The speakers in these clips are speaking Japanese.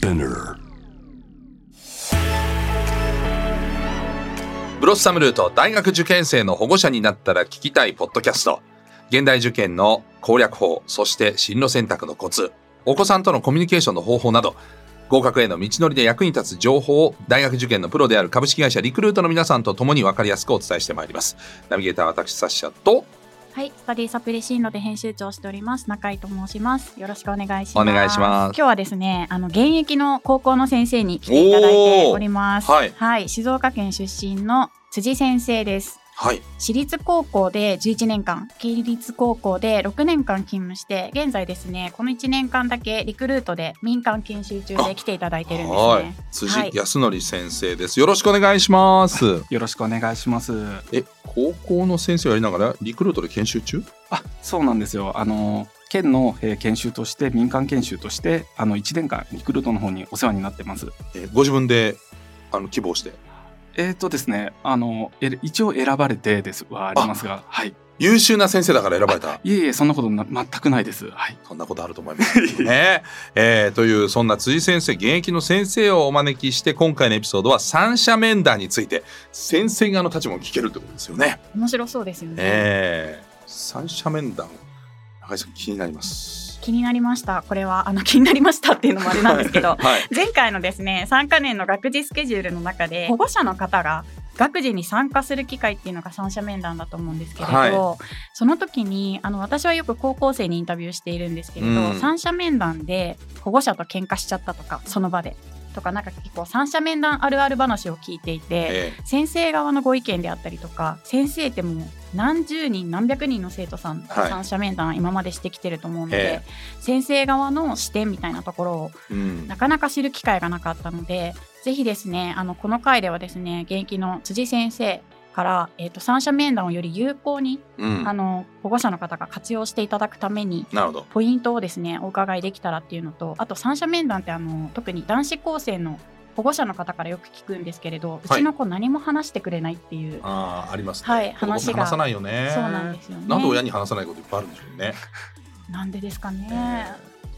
Spinner. ブロッサムルート大学受験生の保護者になったら聞きたいポッドキャスト。現代受験の攻略法そして進路選択のコツ。お子さんとのコミュニケーションの方法など合格への道のりで役に立つ情報を大学受験のプロである株式会社リクルートの皆さんと共に分かりやすくお伝えしてまいります。ナビゲーター私サッシャとはい、スタディサプリ進路で編集長をしております中井と申します。よろしくお願いします。お願いします今日はですね、あの現役の高校の先生に来ていただいております。おーはい静岡県出身の辻先生です。はい私立高校で11年間、県立高校で6年間勤務して、現在ですね、この1年間だけリクルートで民間研修中で来ていただいてるんですはいね。辻はい康則先生ですよろしくお願いしますよろしくお願いします。え高校の先生をやりながらリクルートで研修中？あ、そうなんですよ。あの県の、えー研修として民間研修としてあの1年間リクルートの方にお世話になってます。えご自分であの希望して？えっ、とですね、あのえ一応選ばれてですはありますが、はい。優秀な先生だから選ばれたいえいえそんなことな全くないです。はい。そんなことあると思いますけどね。えーというそんな辻先生現役の先生をお招きして今回のエピソードは三者面談について先生側の立場も聞けるってことですよね。面白そうですよね。えー三者面談中井さん気になります。気になりました。これはあの気になりましたっていうのもあれなんですけど、はい。前回のですね3カ年の学時スケジュールの中で保護者の方が学時に参加する機会っていうのが三者面談だと思うんですけれど、はその時にあの私はよく高校生にインタビューしているんですけれど、うん三者面談で保護者と喧嘩しちゃったとかその場でとかなんか結構三者面談あるある話を聞いていて、え先生側のご意見であったりとか先生ってもう何十人何百人の生徒さんとはい。三者面談今までしてきてると思うのえで、先生側の視点みたいなところをーうん。なかなか知る機会がなかったので、ぜひですね、あのこの回ではですね、現役の辻先生から、えー、と三者面談をより有効に、うんあの保護者の方が活用していただくために、なるほど。ポイントをですね、お伺いできたらっていうのと、あと三者面談ってあの特に男子高生の保護者の方からよく聞くんですけれど、うちの子何も話してくれないっていう、ああありますね。はい話が話さないよね。そうなんですよね。なんで親に話さないこといっぱいあるんでしょうね。なんでですかね。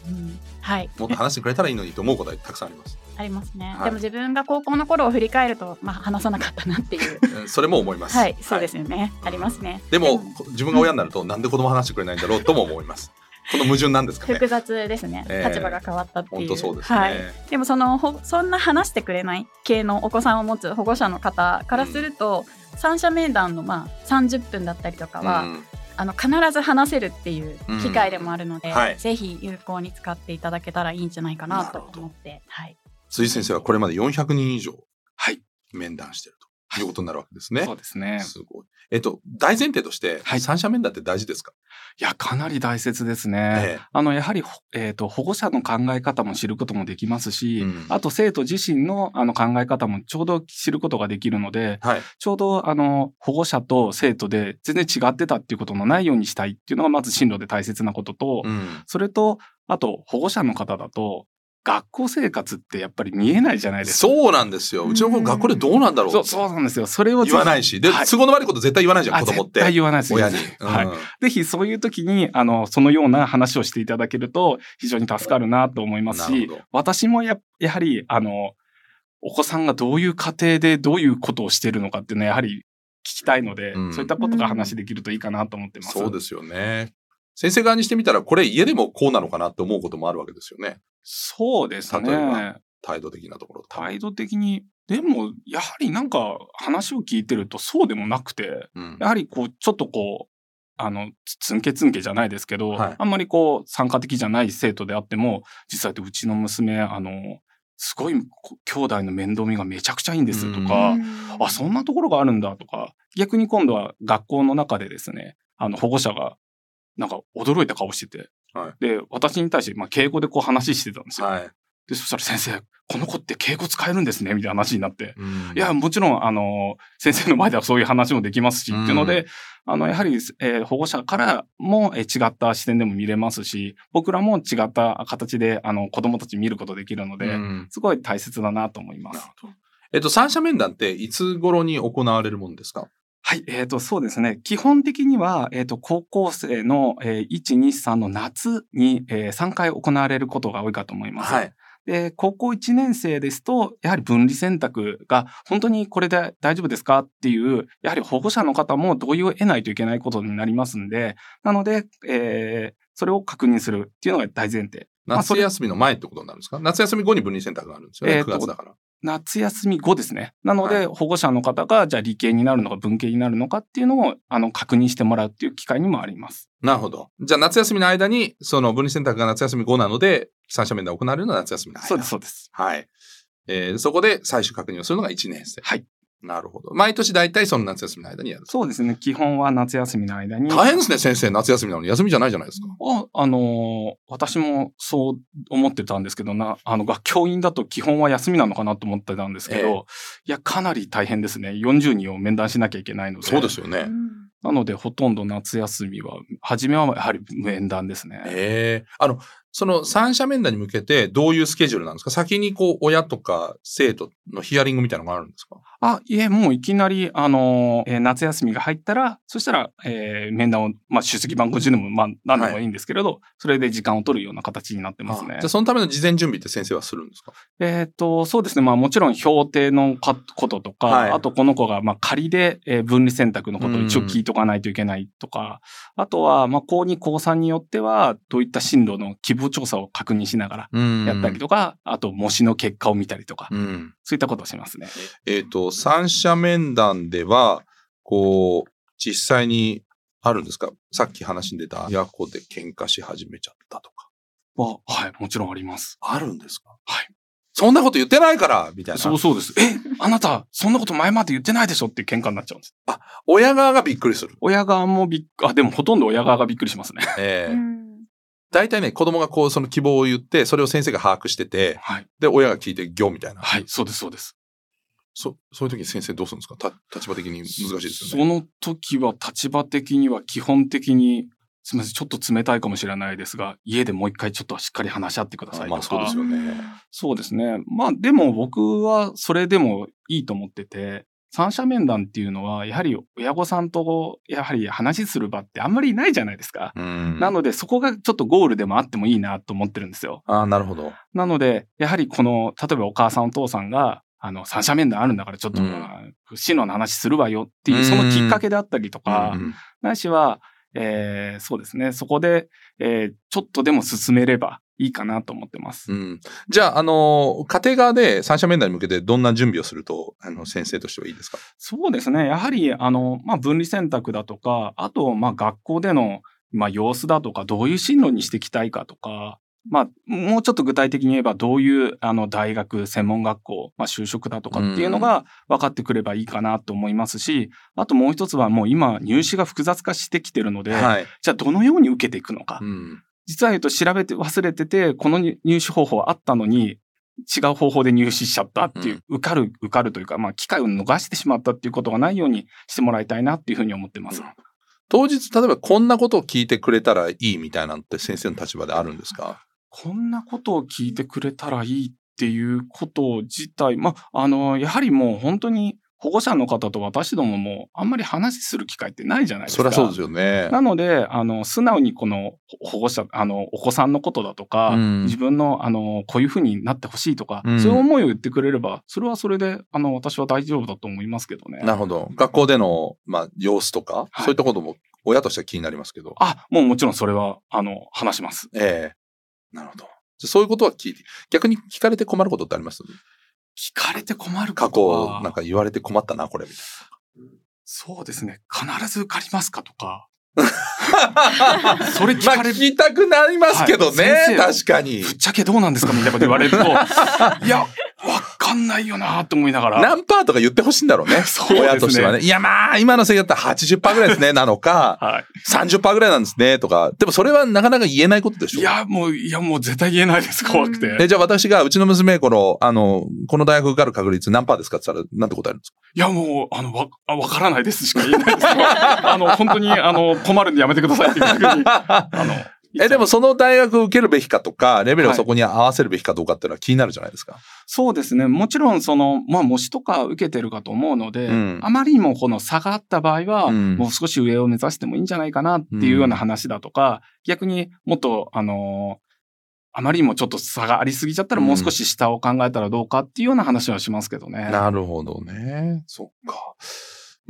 えうん、はい。もっと話してくれたらいいのにと思うことはたくさんあります。ありますね、はいでも自分が高校の頃を振り返ると、まあ、話さなかったなっていう うんそれも思います。はい、そうですよね。ありますね。でも自分が親になるとなんで子供話してくれないんだろうとも思います。この矛盾なんですかね。複雑ですね、ええ立場が変わったっていう。本当そうですね。はい。でもそのほそんな話してくれない系のお子さんを持つ保護者の方からすると、三者面談のまあ30分だったりとかは、うんあの必ず話せるっていう機会でもあるので、うんはいぜひ有効に使っていただけたらいいんじゃないかなと思って、はい。辻先生はこれまで400人以上はい。面談しているということになるわけですね。そうですね。すごい。えっと大前提として、はい三者面談って大事ですか？いやかなり大切ですね。えあのやはり、ほえー、と保護者の考え方も知ることもできますし、うんあと生徒自身のあの考え方もちょうど知ることができるので、はい。ちょうどあの保護者と生徒で全然違ってたっていうことのないようにしたいっていうのがまず進路で大切なことと、うん。それとあと保護者の方だと学校生活ってやっぱり見えないじゃないですか。そうなんですよ。うちの子うん学校でどうなんだろうそうそうなんですよ。それを言わないし、で、はい都合の悪いこと絶対言わないじゃん、あ子供って。絶対言わないです親に。はいうんぜひそういう時にあのそのような話をしていただけると非常に助かるなと思いますし私もややはりあのお子さんがどういう家庭でどういうことをしているのかっていうのはやはり聞きたいので、うんそういったことが話できるといいかなと思ってます。そうですよね。先生側にしてみたら、これ家でもこうなのかなって思うこともあるわけですよね。そうです例えばね。態度的なところと。態度的にでもやはりなんか話を聞いてるとそうでもなくてうんやはりこうちょっとこうあのつつんけつんけじゃないですけど、はいあんまりこう参加的じゃない生徒であっても実際ってうちの娘あのすごいこ兄弟の面倒見がめちゃくちゃいいんですとか、あそんなところがあるんだとか逆に今度は学校の中でですねあの保護者がなんか驚いた顔してて、はで私に対して、まあ、敬語でこう話してたんですよ。はい。でそしたら先生この子って敬語使えるんですね？みたいな話になって。うんいや、もちろん、あの、先生の前ではそういう話もできますし、うんっていうので、あの、やはり、えー保護者からも、えー違った視点でも見れますし、僕らも違った形で、あの、子供たち見ることできるので、うんすごい大切だなと思います。えっと、三者面談っていつ頃に行われるもんですか？はい、えっ、と、そうですね。基本的には、えっ、と、高校生の、えー1、2、3の夏に、えー3回行われることが多いかと思います。はい。で、高校1年生ですと、やはり分離選択が本当にこれで大丈夫ですかっていう、やはり保護者の方も同意を得ないといけないことになりますんで、なので、えー、それを確認するっていうのが大前提。夏休みの前ってことになるんですか？夏休み後に分離選択があるんですよね。えーと9月だから。夏休み後ですね。なので、はい保護者の方が、じゃあ理系になるのか文系になるのかっていうのを、あの、確認してもらうっていう機会にもあります。なるほど。じゃあ夏休みの間に、その分離選択が夏休み後なので、三者面談が行われるのは夏休みの間。そうです、そうです。はい。えーそこで最終確認をするのが1年生。はい。なるほど。毎年大体その夏休みの間にやる。そうですね。基本は夏休みの間に。大変ですね、先生。夏休みなのに休みじゃないじゃないですか。あ、あのー私もそう思ってたんですけどな、あの、学教員だと基本は休みなのかなと思ってたんですけど、ええいや、かなり大変ですね。40人を面談しなきゃいけないので。そうですよね。うんなので、ほとんど夏休みは、初めはやはり面談ですね。ええあの、その三者面談に向けてどういうスケジュールなんですか？先にこう、親とか生徒のヒアリングみたいなのがあるんですか？あ、いえ、もういきなり、あのーえー夏休みが入ったら、そしたら、えー面談を、まあ、出席番号順でも、まあ、何でもいいんですけれど、それで時間を取るような形になってますね。あじゃあ。そのための事前準備って先生はするんですか？えっ、と、そうですね。まあ、もちろん評定のかこととか、はい。あとこの子が、まあ、仮で、えー分離選択のことを一応聞いとかないといけないとか、あとは、まあ、高2、高3によっては、どういった進路の希望調査を確認しながらやったりとか、あと、模試の結果を見たりとか、うん。そういったことをしますね。えっ、と、三者面談では、こう、実際にあるんですかさっき話に出た親子で喧嘩し始めちゃったとか。は、はい、もちろんあります。あるんですかはい。そんなこと言ってないからみたいな。そうそうです。え、あなた、そんなこと前まで言ってないでしょって喧嘩になっちゃうんです。あ親側がびっくりする。親側もびっく、あ、でもほとんど親側がびっくりしますね。ええうん大体ね、子供がこう、その希望を言って、それを先生が把握してて、はい。で、親が聞いて、行みたいな。はい、そうです、そうです。そ、そういう時に先生どうするんですかた立場的に難しいですよそね。の時は立場的には基本的に、すみません、ちょっと冷たいかもしれないですが、家でもう一回ちょっとしっかり話し合ってくださいとか。まあそうですよねそうですね。まあでも僕はそれでもいいと思ってて、三者面談っていうのは、やはり親御さんとやはり話する場ってあんまりないじゃないですか。うん。なのでそこがちょっとゴールでもあってもいいなと思ってるんですよ。ああ、なるほど。なので、やはりこの、例えばお母さんお父さんが、あの、三者面談あるんだからちょっと、うん進路の話するわよっていうう、んそのきっかけであったりとか、うんないしは、えーそうですね、そこで、えーちょっとでも進めればいいかなと思ってます。うん。じゃあ、あの、家庭側で三者面談に向けてどんな準備をすると、あの、先生としてはいいですか？そうですね、やはり、あの、まあ、分離選択だとか、あと、まあ、学校での、まあ、様子だとか、どういう進路にしていきたいかとか、まあ、もうちょっと具体的に言えば、どういう、あの、大学、専門学校、まあ、就職だとかっていうのが分かってくればいいかなと思いますし、あともう一つはもう今、入試が複雑化してきてるので、はい。じゃあどのように受けていくのか。うん。実は言うと調べて忘れてて、この入入試方法あったのに、違う方法で入試しちゃったっていう、受かる、受かるというか、まあ、機会を逃してしまったっていうことがないようにしてもらいたいなっていうふうに思ってます。当日、例えばこんなことを聞いてくれたらいいみたいなのって先生の立場であるんですか？こんなことを聞いてくれたらいいっていうこと自体、まあ、あの、やはりもう本当に保護者の方と私どももあんまり話する機会ってないじゃないですか。そりゃそうですよね。なので、あの、素直にこの保護者、あの、お子さんのことだとか、うん自分の、あの、こういうふうになってほしいとか、うんそういう思いを言ってくれれば、それはそれで、あの、私は大丈夫だと思いますけどね。なるほど。学校での、まあ、様子とか、はいそういったことも親としては気になりますけど。あ、もうもちろんそれは、あの、話します。ええなるほど。そういうことは聞いて、逆に聞かれて困ることってあります？聞かれて困る過ことは、去、なんか言われて困ったな、これ、みたいそうですね。必ず受かりますかとか。な。それ聞まあ、かれる。聞きたくなりますけどね、はい確かにぶっ。ちゃけどうなんですかみたいなこと言われると、いや、わかんないよなと思いながら。何パーとか言ってほしいんだろうね。そうですね親としてはね。いや、まあ、今のせいだったら80%ぐらいですね、なのか、はい。30%ぐらいなんですね、とか。でもそれはなかなか言えないことでしょ。いや、もう、いや、もう絶対言えないです。怖くて。え、じゃあ私が、うちの娘、この、あの、この大学受かる確率何パーですかって言ったら、なんて答えるんですか？いや、もう、あの、わ、あわからないですしか言えないですよ。あの、本当に、あの、困るんでやめてくださいっていうふうに、あの、え、でもその大学受けるべきかとか、レベルをはいそこに合わせるべきかどうかっていうのは気になるじゃないですか。そうですね。もちろん、その、まあ、模試とか受けてるかと思うので、うんあまりにもこの差があった場合は、うんもう少し上を目指してもいいんじゃないかなっていうような話だとか、逆にもっと、あの、あまりにもちょっと差がありすぎちゃったらもう少し下を考えたらどうかっていうような話はしますけどね。なるほどね。そっか。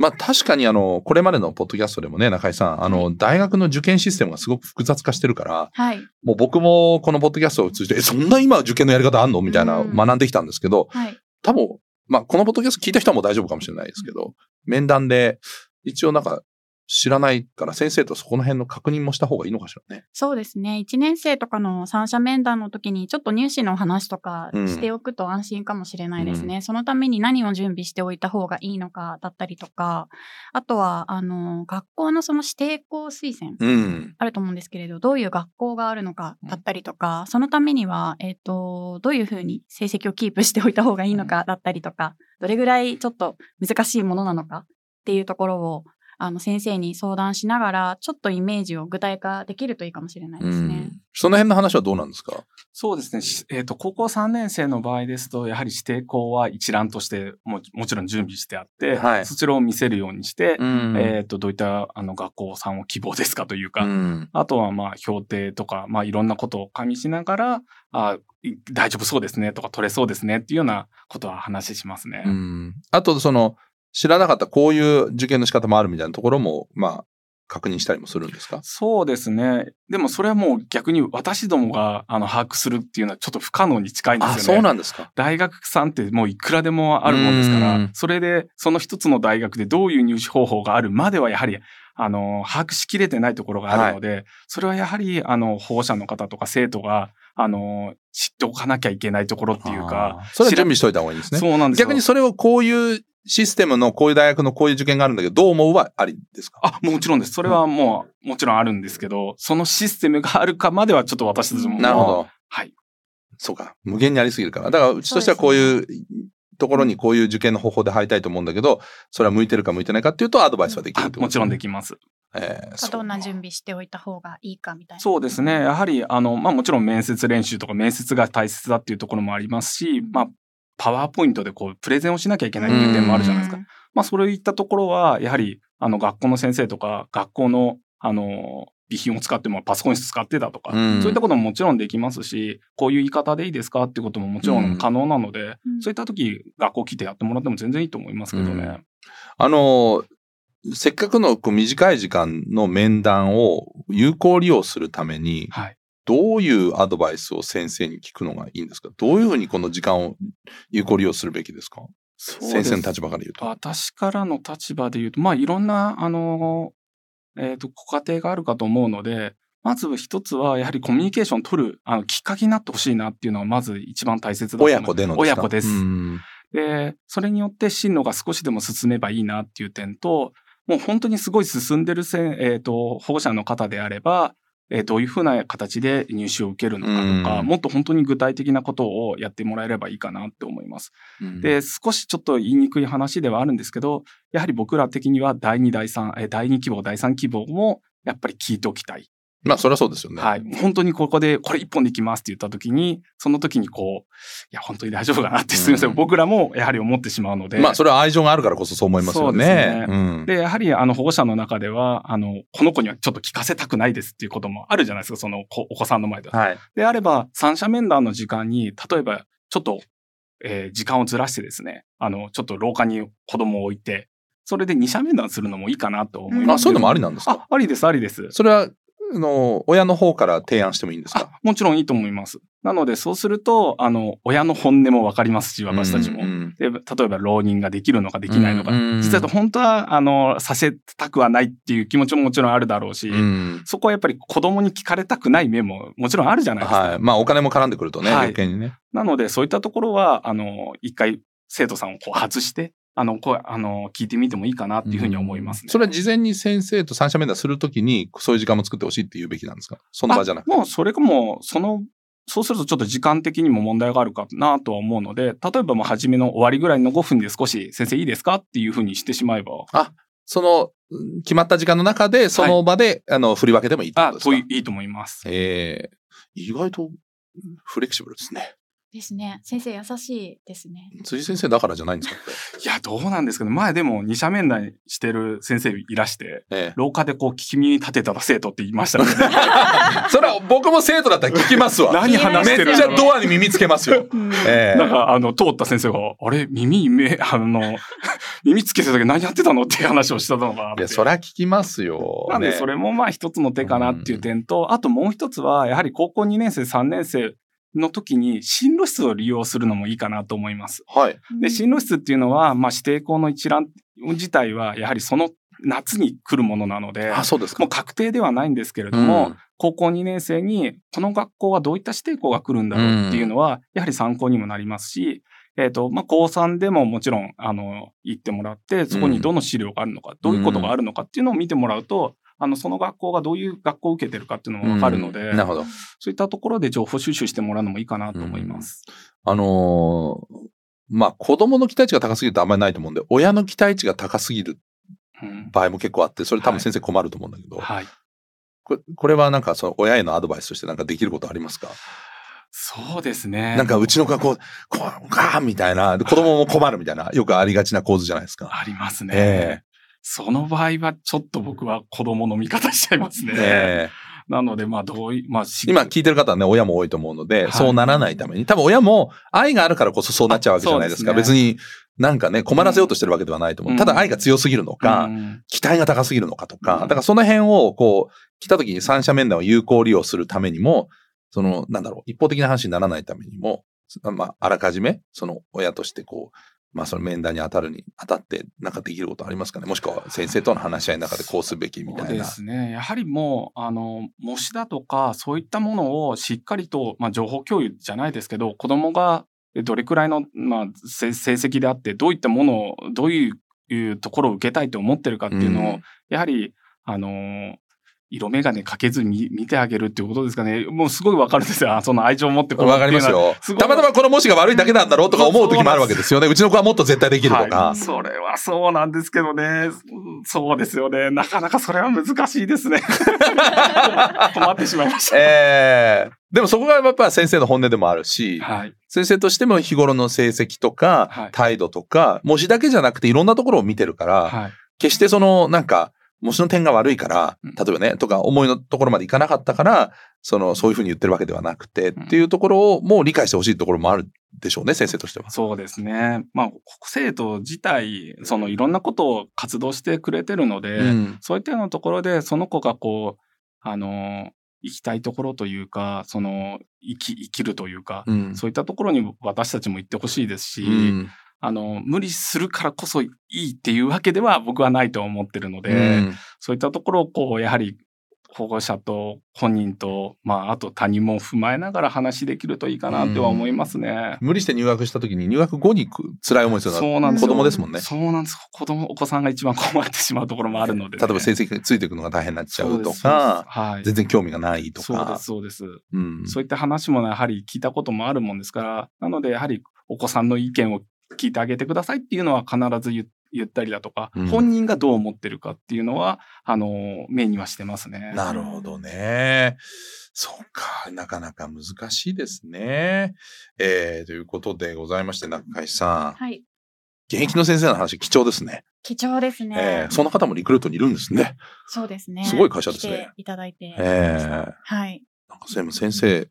まあ確かにあの、これまでのポッドキャストでもね、中井さん、あの、大学の受験システムがすごく複雑化してるから、はい。もう僕もこのポッドキャストを通じて、え、そんな今受験のやり方あんのみたいなうん学んできたんですけど、はい。多分、まあこのポッドキャスト聞いた人はもう大丈夫かもしれないですけど、面談で一応なんか知らないから先生とそこの辺の確認もした方がいいのかしらね。そうですね。1年生とかの三者面談の時に、ちょっと入試の話とかうんしておくと安心かもしれないですね。そのために何を準備しておいた方がいいのかだったりとか、あとは、あの、学校のその指定校推薦。うん。あると思うんですけれど、どういう学校があるのかだったりとか、そのためには、えっ、と、どういうふうに成績をキープしておいた方がいいのかだったりとか、どれぐらいちょっと難しいものなのかっていうところを、あの、先生に相談しながら、ちょっとイメージを具体化できるといいかもしれないですね。その辺の話はどうなんですか？そうですね。しえっ、と、高校3年生の場合ですと、やはり指定校は一覧としてももちろん準備してあって、はいそちらを見せるようにして、んえっ、と、どういったあの学校さんを希望ですかというか、うん。あとはまあ評定とか、まあいろんなことを加味しながら、あい大丈夫そうですねとか取れそうですねっていうようなことは話しますね。うん。あと、その、知らなかったこういう受験の仕方もあるみたいなところも、まあ、確認したりもするんですか？そうですね。でもそれはもう逆に私どもがあの把握するっていうのはちょっと不可能に近いんですよあ、ね。そうなんですか。大学さんってもういくらでもあるもんですからうん、それでその一つの大学でどういう入試方法があるまではやはり、あの、把握しきれてないところがあるので、それはやはり、あの、保護者の方とか生徒が、あの、知っておかなきゃいけないところっていうかそれは準備しといた方がいいんですね。そうなんですよ。逆にそれをこういうシステムのこういう大学のこういう受験があるんだけど、どう思うはありですか？あ、もちろんです。それはもう、もちろんあるんですけど、そのシステムがあるかまではちょっと私たちも。なるほ。ど。はい。そうか。無限にありすぎるから。だから、うちとしてはこういうところにこういう受験の方法で入りたいと思うんだけど、それは向いてるか向いてないかっていうとアドバイスはできるあってこともちろんでききます。えーどんな準備しておいた方がいいかみたいな。そうですね。やはり、あの、まあもちろん面接練習とか面接が大切だっていうところもありますし、まあ、パワーポイントでこう、プレゼンをしなきゃいけないっていう点もあるじゃないですか。まあ、そういったところは、やはり、あの、学校の先生とか、学校の、あの、備品を使ってもパソコン室使ってたとか、うんそういったことももちろんできますし、こういう言い方でいいですかっていうことももちろん可能なので、うんそういった時、学校来てやってもらっても全然いいと思いますけどね。うんあの、せっかくのこう短い時間の面談を有効利用するために、はい。どういうアドバイスを先生に聞くのがいいんですか？どういうふうにこの時間を有効利用するべきですか？先生の立場から言うと。私からの立場で言うと、まあ、いろんな、あの、えっ、と、ご家庭があるかと思うので、まず一つは、やはりコミュニケーション取る、あの、きっかけになってほしいなっていうのは、まず一番大切だと思う。親子でのか？親子です。うん。で、それによって進路が少しでも進めばいいなっていう点と、もう本当にすごい進んでるせん、えっ、と、保護者の方であれば、えーどういうふうな形で入試を受けるのかとか、うんもっと本当に具体的なことをやってもらえればいいかなって思います。うんで、少しちょっと言いにくい話ではあるんですけど、やはり僕ら的には第2、第3、えー第2希望、第3希望もやっぱり聞いておきたい。まあ、それはそうですよね。はい。本当にここでこれ一本でいきますって言った時に、その時にこう、いや、本当に大丈夫かなって、すみません、うん僕らもやはり思ってしまうので。まあ、それは愛情があるからこそそう思いますよね。そうですねうんで、やはり、あの、保護者の中では、あの、この子にはちょっと聞かせたくないですっていうこともあるじゃないですか、その子お子さんの前では。はい。であれば、三者面談の時間に、例えば、ちょっと、えー時間をずらしてですね、あの、ちょっと廊下に子供を置いて、それで二者面談するのもいいかなと思います。あ、そういうのもありなんですか？あ、ありです、ありです。それは、あの、親の方から提案してもいいんですか？あ、もちろんいいと思います。なので、そうすると、あの、親の本音もわかりますし、私たちも。うんうんで、例えば浪人ができるのかできないのか。うんうん実際本当は、あの、させたくはないっていう気持ちももちろんあるだろうし、うんそこはやっぱり子供に聞かれたくない面ももちろんあるじゃないですか。はい。まあ、お金も絡んでくるとね、はい余計にね。なので、そういったところは、あの、一回生徒さんをこう外して、あの、こう、あの、聞いてみてもいいかなっていうふうに思いますね。それは事前に先生と三者面談するときに、そういう時間も作ってほしいって言うべきなんですか？その場じゃなくて。あもうそれかもう、その、そうするとちょっと時間的にも問題があるかなとは思うので、例えばもう初めの終わりぐらいの5分で少し先生いいですかっていうふうにしてしまえば、その、うん決まった時間の中で、その場で、あの、振り分けてもいいってことあ、ですか？といいいと思います。ええ意外とフレキシブルですね。ですね。先生優しいですね。辻先生だからじゃないんですか？いや、どうなんですけど、前でも二者面談してる先生いらして、ええ廊下でこう聞き耳立てたら生徒って言いましたね。それは僕も生徒だったら聞きますわ。何話してるの？めっちゃドアに耳つけますよ。ええなんか、あの、通った先生が、あれ？耳、目、あの、耳つけてたけど何やってたのっていう話をしたのが。いや、そりゃ聞きますよ。なんで、ねそれもまあ一つの手かなっていう点と、あともう一つは、やはり高校2年生、3年生の時に進路室を利用するのもいいかなと思います。はい。で、進路室っていうのは、まあ指定校の一覧自体は、やはりその夏に来るものなので、あ、そうですか。もう確定ではないんですけれども、うん高校2年生にこの学校はどういった指定校が来るんだろうっていうのは、やはり参考にもなりますし、えっ、と、まあ、高3でももちろん、あの、行ってもらって、そこにどの資料があるのか、どういうことがあるのかっていうのを見てもらうと、あの、その学校がどういう学校を受けてるかっていうのもわかるので、うんなるほど。そういったところで情報収集してもらうのもいいかなと思います。あのーまあ、子供の期待値が高すぎるとあんまりないと思うんで、親の期待値が高すぎるうん場合も結構あって、それ多分はい先生困ると思うんだけど、はい。これこれはなんかその親へのアドバイスとしてなんかできることありますか、そうですね。なんかうちの学校、こう、ガーンみたいな、で子供も困るみたいな、よくありがちな構図じゃないですか。ありますね。えその場合は、ちょっと僕は子供の味方しちゃいますね。ええ。なので、まあ、どういまあ、し今聞いてる方はね、親も多いと思うので、はい。そうならないために、多分親も愛があるからこそそうなっちゃうわけじゃないですか。す別になんかね、困らせようとしてるわけではないと思う。うん。ただ愛が強すぎるのか、うん。期待が高すぎるのかとか、うん。だからその辺をこう、来た時に三者面談を有効利用するためにも、その、なんだろう、一方的な話にならないためにも、まあ、あらかじめ、その親としてこう、まあその面談に当たるに当たって、なんかできることありますかね？もしくは先生との話し合いの中でこうすべきみたそうでいな。すね。やはりもう、あの、模試だとか、そういったものをしっかりと、まあ、情報共有じゃないですけど、子供がどれくらいの、まあ、成成績であって、どういったものを、どういういうところを受けたいと思ってるかっていうのを、うんやはり、あの、色眼鏡かけずに見てあげるっていうことですかね。もうすごいわかるんですよ。あその愛情を持ってこうわかりますよたまたまこの模試が悪いだけなんだろうとか思う時もあるわけですよね。うちの子はもっと絶対できるとはかい。それはそうなんですけどね。うんそうですよね。なかなかそれは難しいですね。困ってしまいました。ええでもそこがやっぱ先生の本音でもあるし、はい。先生としても日頃の成績とか、はい態度とか、模試だけじゃなくていろんなところを見てるから、はい。決してその、なんか、模試の点が悪いからうん、例えばね、とか思いのところまでいかなかったから、その、そういうふうに言ってるわけではなくて、うんっていうところをもう理解してほしいところもあるでしょうね、先生としては。そうですね。まあ、生徒自体、そのいろんなことを活動してくれてるので、うん。そういったようなところで、その子がこう、あの、行きたいところというか、その、生き、生きるというか、うん。そういったところに私たちも行ってほしいですし、うんあの、無理するからこそいいっていうわけでは僕はないと思ってるので、うんそういったところをこう、やはり保護者と本人と、まあ、あと他人も踏まえながら話できるといいかなっては思いますね。無理して入学した時に入学後にく辛い思いするのは子供ですもんね。そうなんです。子供、お子さんが一番困ってしまうところもあるので、例えば成績がついていくのが大変になっちゃうとか、はい。全然興味がないとかそうです、。そうです。うんそういった話もやはり聞いたこともあるもんですから、なのでやはりお子さんの意見を聞いてあげてくださいっていうのは必ず言言ったりだとか、うん本人がどう思ってるかっていうのは、あの、メインにはしてますね。なるほどね。そうか、なかなか難しいですね。えー、ということでございまして、中井さん、はい。現役の先生の話貴重ですね。貴重ですね。えー、その方もリクルートにいるんですね。そうですね。すごい会社ですねいただいて。えー、はい。なんか先先生、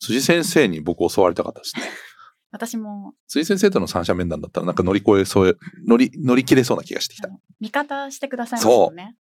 辻先生に僕教わりたかったですね。私も、辻先生との三者面談だったらなんか乗り越えそう、乗り、乗り切れそうな気がしてきた。味方してくださいますよね。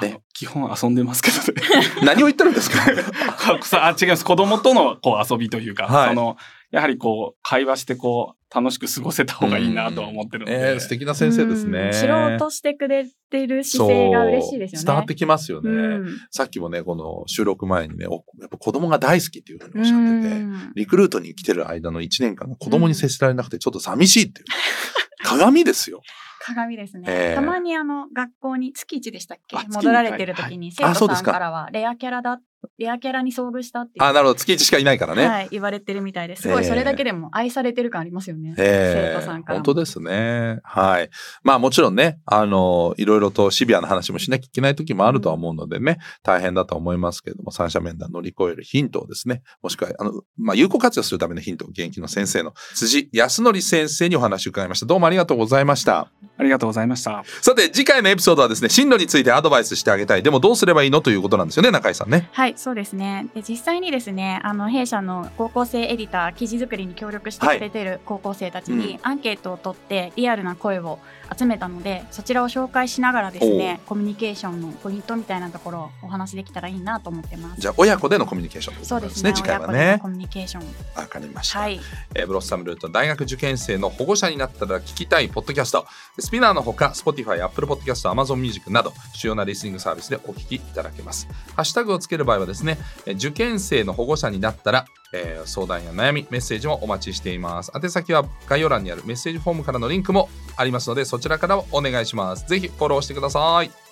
あの基本遊んでますけどね。何を言ってるんですか？さあ違います。子供とのこう遊びというか、はいその、やはりこう、会話してこう、楽しく過ごせた方がいいなとは思ってるので。えー、素敵な先生ですね。うん知ろうとしてくれてる姿勢が嬉しいですよね。伝わってきますよね。うんさっきもね、この収録前にね、おやっぱ子供が大好きっていうふうにおっしゃってて、うんリクルートに来てる間の1年間が子供に接しられなくてちょっと寂しいっていう。鏡ですよ。鏡ですね、ええ。たまにあの学校に月1でしたっけ？戻られてる時に生徒さんかからはレアキャラだレアキャラに遭遇したっていう。あ、なるほど。月1しかいないからね。はい、言われてるみたいです。すごい、それだけでも愛されてる感ありますよね。え生徒さんからも。本当ですね。はい。まあもちろんね、あの、いろいろとシビアな話もしなきゃいけない時もあるとは思うのでね、大変だとは思いますけれども、三者面談乗り越えるヒントをですね、もしくは、あの、まあ有効活用するためのヒントを現役の先生の辻康則先生にお話を伺いました。どうもありがとうございました。ありがとうございました。さて、次回のエピソードはですね、進路についてアドバイスしてあげたい。でもどうすればいいのということなんですよね、中井さんね。はい、そうですね。で実際にですね、あの弊社の高校生エディター記事作りに協力してくれている高校生たちはいにアンケートを取ってリアルな声を集めたので、そちらを紹介しながらですね、コミュニケーションのポイントみたいなところをお話できたらいいなと思ってます。じゃあ、親子でのコミュニケーションというこそうですね。ね、次回はねのコ。ミュニケーション。わかりました。はい。えーブロッサムルート大学受験生の保護者になったら聞きたいポッドキャストスピナーのほか Spotify、Apple Podcast、Amazon Music など主要なリスニングサービスでお聞きいただけますハッシュタグをつける場合はですね受験生の保護者になったら、えー相談や悩みメッセージもお待ちしています。宛先は概要欄にあるメッセージフォームからのリンクもありますのでそちらからお願いします。ぜひフォローしてください。